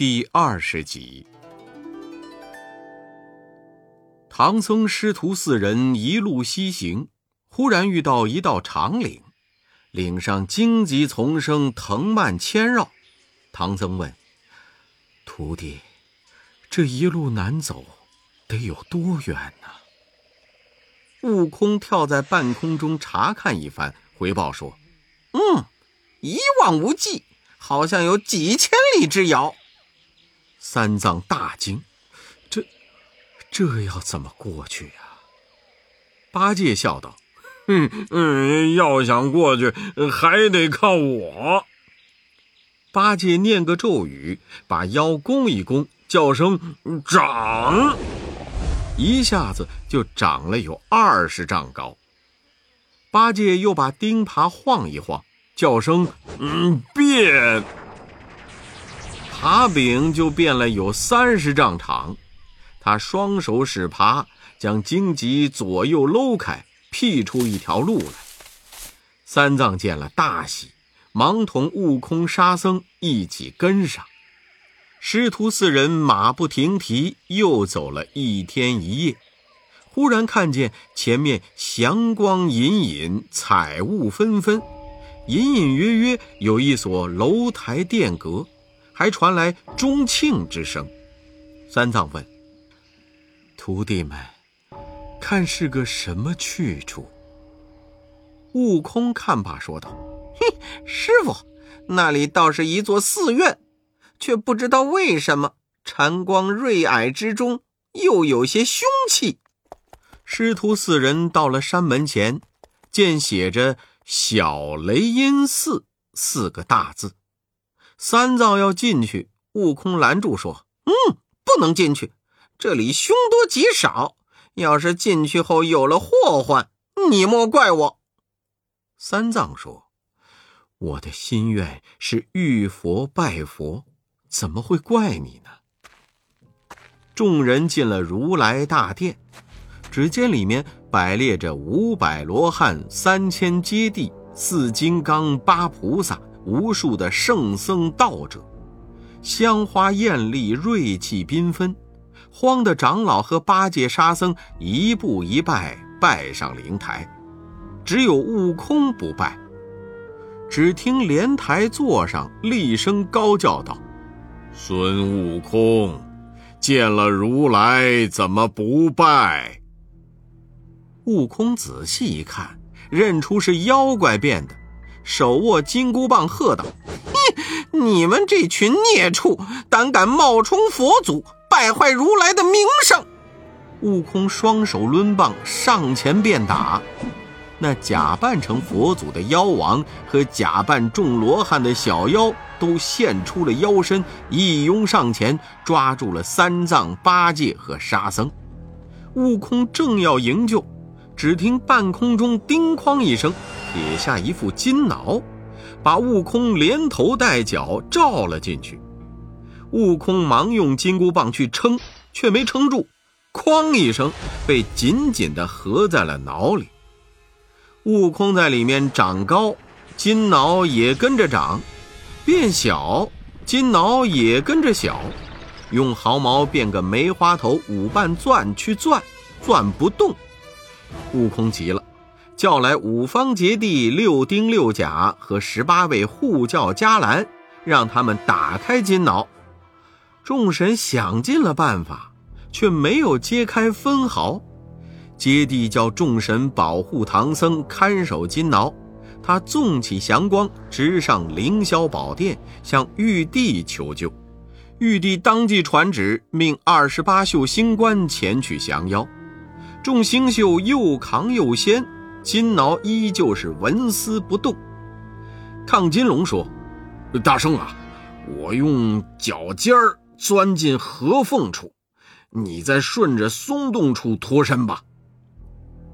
第二十集，唐僧师徒四人一路西行，忽然遇到一道长岭，岭上荆棘丛生，藤蔓牵绕。唐僧问：“徒弟，这一路难走，得有多远呢？”悟空跳在半空中查看一番，回报说：“嗯，一望无际，好像有几千里之遥。”三藏大惊：“这，这要怎么过去呀？”八戒笑道：“哼，嗯，要想过去，还得靠我。”八戒念个咒语，把腰弓一弓，叫声“长”，一下子就长了有二十丈高。八戒又把钉耙晃一晃，叫声“嗯，变”。耙柄就变了有三十丈长，他双手使耙，将荆棘左右搂开，辟出一条路来。三藏见了大喜，忙同悟空、沙僧一起跟上。师徒四人马不停蹄，又走了一天一夜。忽然看见前面祥光隐隐，彩雾纷纷，隐隐约约有一所楼台殿阁。还传来钟磬之声，三藏问：“徒弟们，看是个什么去处？”悟空看罢说道：“嘿，师傅，那里倒是一座寺院，却不知道为什么禅光瑞霭之中又有些凶气。”师徒四人到了山门前，见写着“小雷音寺”四个大字。三藏要进去，悟空拦住说：“嗯，不能进去，这里凶多吉少。要是进去后有了祸患，你莫怪我。”三藏说：“我的心愿是遇佛拜佛，怎么会怪你呢？”众人进了如来大殿，只见里面摆列着五百罗汉、三千揭谛、四金刚、八菩萨。无数的圣僧道者，香花艳丽，瑞气缤纷。慌的长老和八戒、沙僧一步一拜，拜上灵台，只有悟空不拜。只听莲台座上厉声高叫道：“孙悟空，见了如来怎么不拜？”悟空仔细一看，认出是妖怪变的。手握金箍棒，喝道：“哼！你们这群孽畜，胆敢冒充佛祖，败坏如来的名声！”悟空双手抡棒上前便打，那假扮成佛祖的妖王和假扮众罗汉的小妖都现出了妖身，一拥上前抓住了三藏、八戒和沙僧。悟空正要营救。只听半空中叮哐一声，撇下一副金挠，把悟空连头带脚罩了进去。悟空忙用金箍棒去撑，却没撑住，哐一声被紧紧地合在了脑里。悟空在里面长高，金挠也跟着长；变小，金挠也跟着小。用毫毛变个梅花头五瓣钻去钻，钻不动。悟空急了，叫来五方揭谛、六丁六甲和十八位护教伽蓝，让他们打开金挠。众神想尽了办法，却没有揭开分毫。揭谛叫众神保护唐僧，看守金挠。他纵起祥光，直上凌霄宝殿，向玉帝求救。玉帝当即传旨，命二十八宿星官前去降妖。众星宿又扛又掀，金挠依旧是纹丝不动。亢金龙说：“大圣啊，我用脚尖儿钻进合缝处，你再顺着松动处脱身吧。”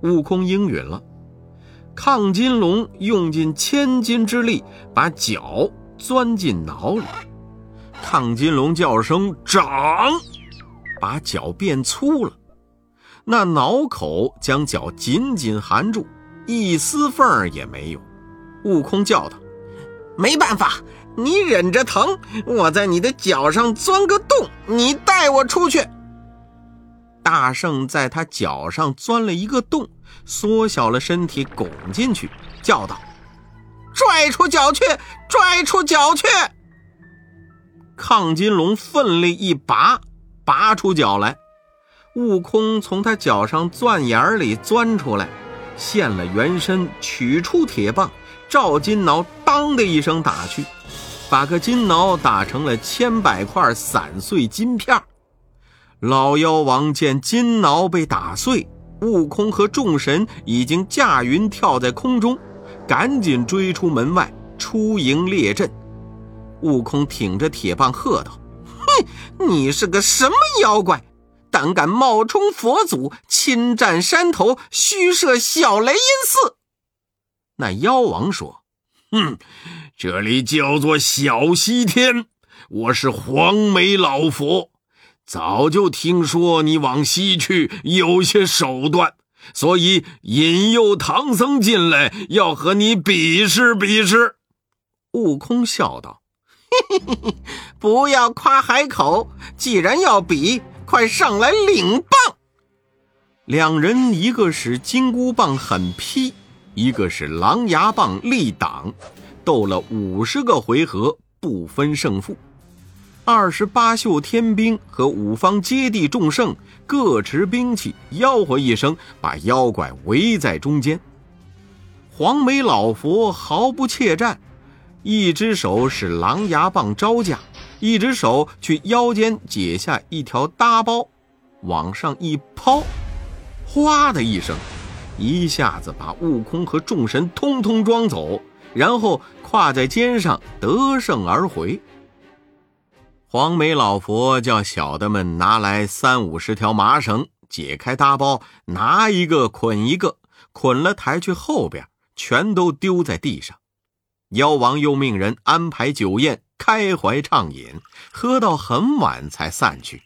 悟空应允了。亢金龙用尽千斤之力，把脚钻进脑里。亢金龙叫声“长”，把脚变粗了。那脑口将脚紧紧含住，一丝缝儿也没有。悟空叫道：“没办法，你忍着疼，我在你的脚上钻个洞，你带我出去。”大圣在他脚上钻了一个洞，缩小了身体，拱进去，叫道：“拽出脚去，拽出脚去！”亢金龙奋力一拔，拔出脚来。悟空从他脚上钻眼里钻出来，现了原身，取出铁棒，照金挠“当”的一声打去，把个金挠打成了千百块散碎金片。老妖王见金挠被打碎，悟空和众神已经驾云跳在空中，赶紧追出门外，出营列阵。悟空挺着铁棒喝道：“哼，你是个什么妖怪？胆敢冒充佛祖，侵占山头，虚设小雷音寺！”那妖王说：“哼，这里叫做小西天，我是黄眉老佛。”早就听说你往西去有些手段，所以引诱唐僧进来，要和你比试比试。悟空笑道：“，不要夸海口，既然要比，快上来领棒。”两人一个是金箍棒狠劈，一个是狼牙棒力挡，斗了五十个回合，不分胜负。二十八宿天兵和五方揭谛众圣各持兵器，吆喝一声，把妖怪围在中间。黄眉老佛毫不怯战，一只手使狼牙棒招架，一只手去腰间解下一条搭包，往上一抛，哗的一声，一下子把悟空和众神通通装走，然后挎在肩上得胜而回。黄眉老佛叫小的们拿来三五十条麻绳，解开搭包，拿一个捆一个，捆了抬去后边，全都丢在地上。妖王又命人安排酒宴，开怀畅饮，喝到很晚才散去。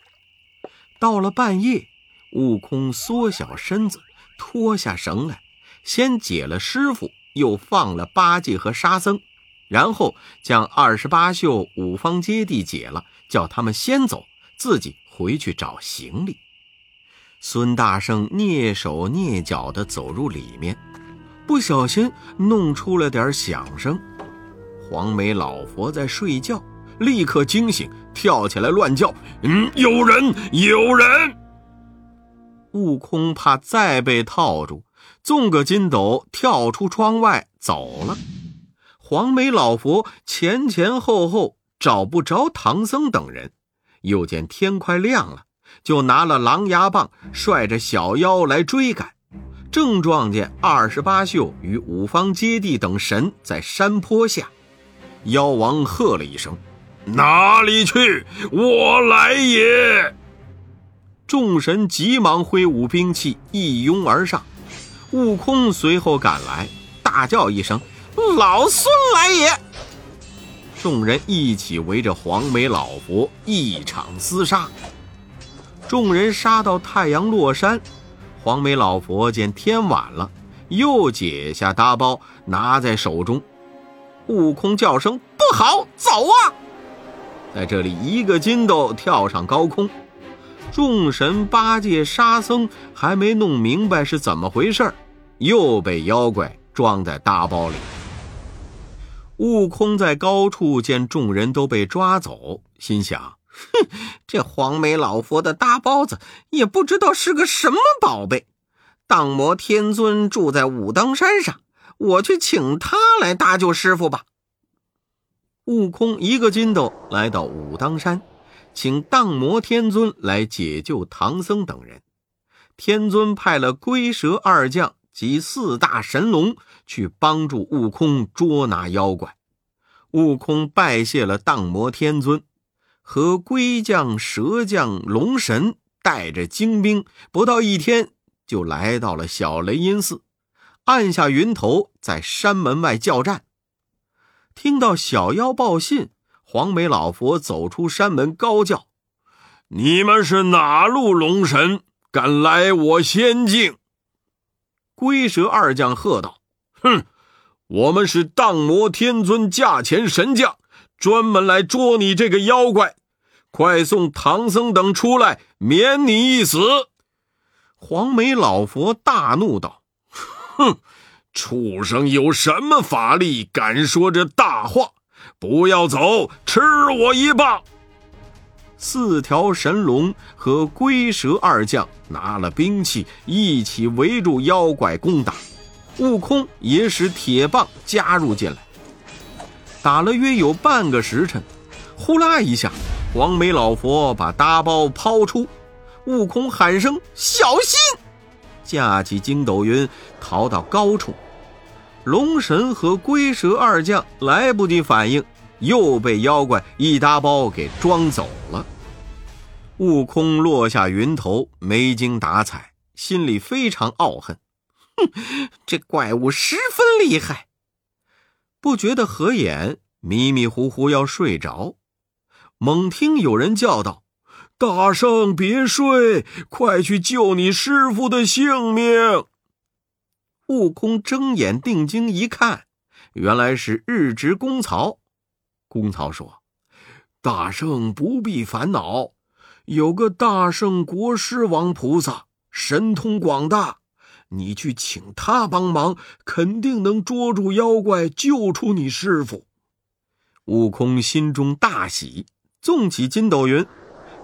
到了半夜，悟空缩小身子，脱下绳来，先解了师傅，又放了八戒和沙僧。然后将二十八宿五方揭谛解了，叫他们先走，自己回去找行李。孙大圣蹑手蹑脚地走入里面，不小心弄出了点响声。黄眉老佛在睡觉，立刻惊醒，跳起来乱叫：“嗯，有人，有人！”悟空怕再被套住，纵个筋斗跳出窗外走了。黄眉老佛前前后后找不着唐僧等人，又见天快亮了，就拿了狼牙棒，率着小妖来追赶。正撞见二十八宿与五方揭谛等神在山坡下，妖王喝了一声：“哪里去？我来也！”众神急忙挥舞兵器，一拥而上。悟空随后赶来，大叫一声。老孙来也！众人一起围着黄眉老佛一场厮杀。众人杀到太阳落山，黄眉老佛见天晚了，又解下搭包拿在手中。悟空叫声不好，走啊！在这里一个筋斗跳上高空。众神八戒、沙僧还没弄明白是怎么回事又被妖怪装在搭包里。悟空在高处见众人都被抓走，心想：“哼，这黄眉老佛的大包子也不知道是个什么宝贝。荡魔天尊住在武当山上，我去请他来搭救师傅吧。”悟空一个筋斗来到武当山，请荡魔天尊来解救唐僧等人。天尊派了龟蛇二将。及四大神龙去帮助悟空捉拿妖怪，悟空拜谢了荡魔天尊，和龟将、蛇将、龙神带着精兵，不到一天就来到了小雷音寺，按下云头，在山门外叫战。听到小妖报信，黄眉老佛走出山门，高叫：“你们是哪路龙神，敢来我仙境？”龟蛇二将喝道：“哼，我们是荡魔天尊驾前神将，专门来捉你这个妖怪。快送唐僧等出来，免你一死！”黄眉老佛大怒道：“哼，畜生有什么法力，敢说这大话？不要走，吃我一棒！”四条神龙和龟蛇二将拿了兵器，一起围住妖怪攻打。悟空也使铁棒加入进来。打了约有半个时辰，呼啦一下，黄眉老佛把大包抛出，悟空喊声“小心”，架起筋斗云逃到高处。龙神和龟蛇二将来不及反应。又被妖怪一大包给装走了。悟空落下云头，没精打采，心里非常懊恨。哼，这怪物十分厉害。不觉得合眼，迷迷糊糊要睡着，猛听有人叫道：“大圣，别睡，快去救你师傅的性命！”悟空睁眼定睛一看，原来是日值公曹。公曹说：“大圣不必烦恼，有个大圣国师王菩萨神通广大，你去请他帮忙，肯定能捉住妖怪，救出你师傅。”悟空心中大喜，纵起筋斗云，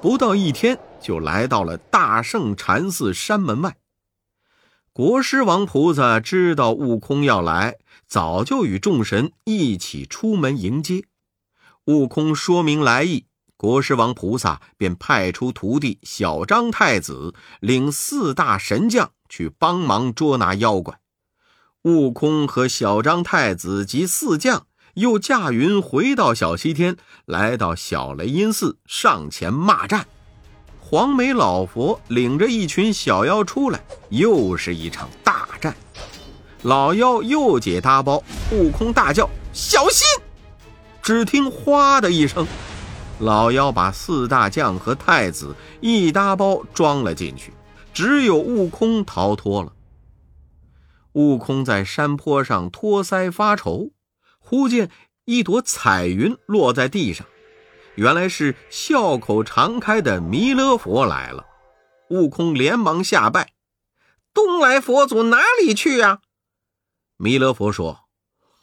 不到一天就来到了大圣禅寺山门外。国师王菩萨知道悟空要来，早就与众神一起出门迎接。悟空说明来意，国师王菩萨便派出徒弟小张太子领四大神将去帮忙捉拿妖怪。悟空和小张太子及四将又驾云回到小西天，来到小雷音寺上前骂战。黄眉老佛领着一群小妖出来，又是一场大战。老妖又解搭包，悟空大叫：“小心！”只听“哗”的一声，老妖把四大将和太子一搭包装了进去，只有悟空逃脱了。悟空在山坡上托腮发愁，忽见一朵彩云落在地上，原来是笑口常开的弥勒佛来了。悟空连忙下拜：“东来佛祖哪里去呀？”弥勒佛说。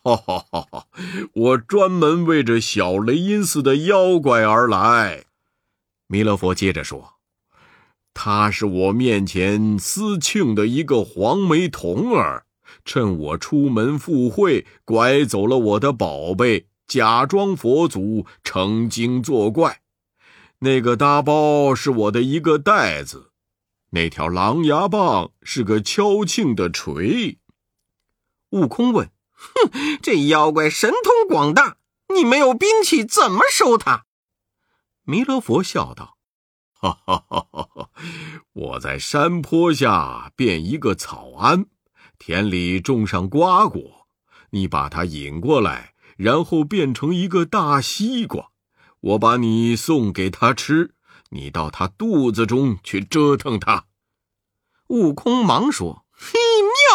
哈哈哈！哈我专门为这小雷音寺的妖怪而来。弥勒佛接着说：“他是我面前司庆的一个黄眉童儿，趁我出门赴会，拐走了我的宝贝，假装佛祖成精作怪。那个大包是我的一个袋子，那条狼牙棒是个敲磬的锤。”悟空问。哼，这妖怪神通广大，你没有兵器怎么收他？弥勒佛笑道：“哈哈哈哈哈！我在山坡下变一个草庵，田里种上瓜果，你把它引过来，然后变成一个大西瓜，我把你送给他吃，你到他肚子中去折腾他。”悟空忙说：“嘿，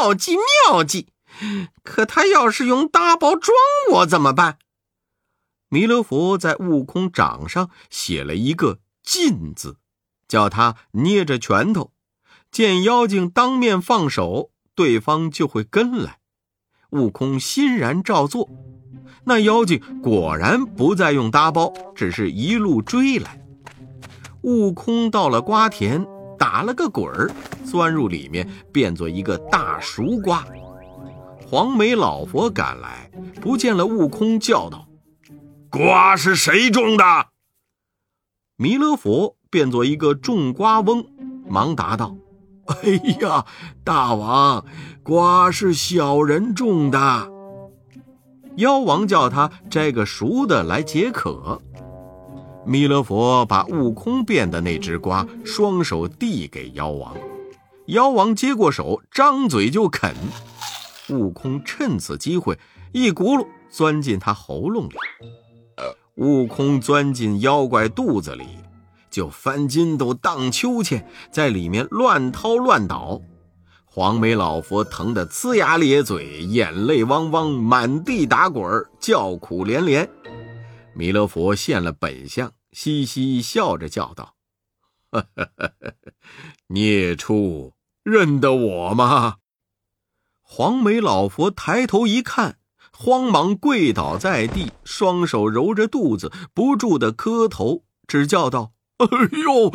妙计妙计！”可他要是用大包装我怎么办？弥勒佛在悟空掌上写了一个“禁”字，叫他捏着拳头，见妖精当面放手，对方就会跟来。悟空欣然照做，那妖精果然不再用搭包，只是一路追来。悟空到了瓜田，打了个滚儿，钻入里面，变作一个大熟瓜。黄眉老佛赶来，不见了悟空，叫道：“瓜是谁种的？”弥勒佛变作一个种瓜翁，忙答道：“ 哎呀，大王，瓜是小人种的。”妖王叫他摘个熟的来解渴。弥勒佛把悟空变的那只瓜双手递给妖王，妖王接过手，张嘴就啃。悟空趁此机会，一咕噜钻进他喉咙里。悟空钻进妖怪肚子里，就翻筋斗、荡秋千，在里面乱掏乱倒。黄眉老佛疼得呲牙咧嘴，眼泪汪汪，满地打滚，叫苦连连。弥勒佛现了本相，嘻嘻笑着叫道：“ 孽畜，认得我吗？”黄眉老佛抬头一看，慌忙跪倒在地，双手揉着肚子，不住的磕头，只叫道：“哎呦，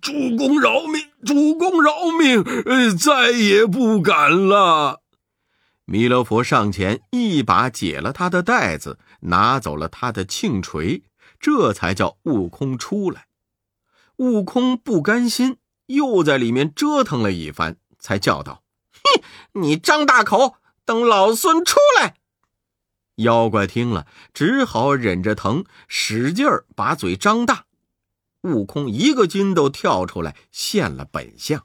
主公饶命！主公饶命！再也不敢了。”弥勒佛上前一把解了他的带子，拿走了他的磬锤，这才叫悟空出来。悟空不甘心，又在里面折腾了一番，才叫道：“哼，你张大口，等老孙出来！”妖怪听了，只好忍着疼，使劲儿把嘴张大。悟空一个筋斗跳出来，现了本相。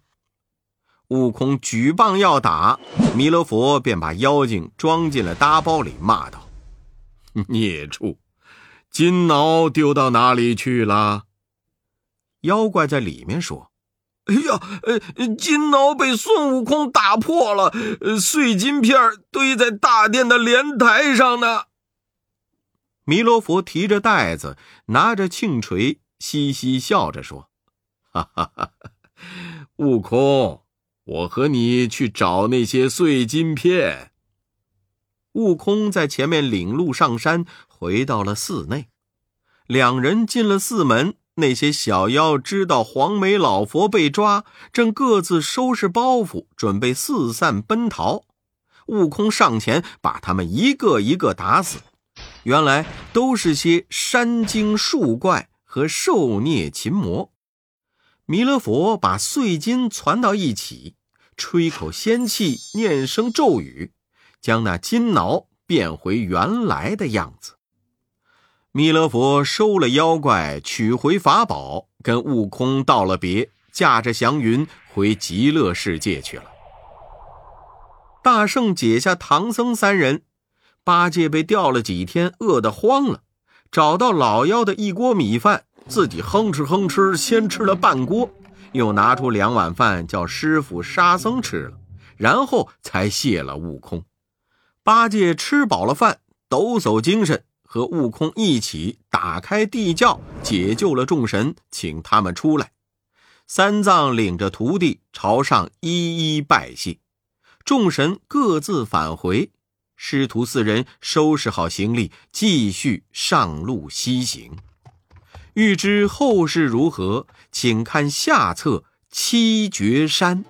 悟空举棒要打，弥勒佛便把妖精装进了搭包里，骂道：“孽畜，金挠丢到哪里去了？”妖怪在里面说：“哎呀，呃，金挠被孙悟空打破了，碎金片堆在大殿的莲台上呢。”弥勒佛提着袋子，拿着磬锤，嘻嘻笑着说：“哈哈哈，悟空。”我和你去找那些碎金片。悟空在前面领路上山，回到了寺内。两人进了寺门，那些小妖知道黄眉老佛被抓，正各自收拾包袱，准备四散奔逃。悟空上前把他们一个一个打死。原来都是些山精树怪和受孽琴魔。弥勒佛把碎金攒到一起。吹口仙气，念声咒语，将那金挠变回原来的样子。弥勒佛收了妖怪，取回法宝，跟悟空道了别，驾着祥云回极乐世界去了。大圣解下唐僧三人，八戒被吊了几天，饿得慌了，找到老妖的一锅米饭，自己哼哧哼哧，先吃了半锅。又拿出两碗饭，叫师傅沙僧吃了，然后才谢了悟空。八戒吃饱了饭，抖擞精神，和悟空一起打开地窖，解救了众神，请他们出来。三藏领着徒弟朝上一一拜谢，众神各自返回。师徒四人收拾好行李，继续上路西行。欲知后事如何，请看下册《七绝山》。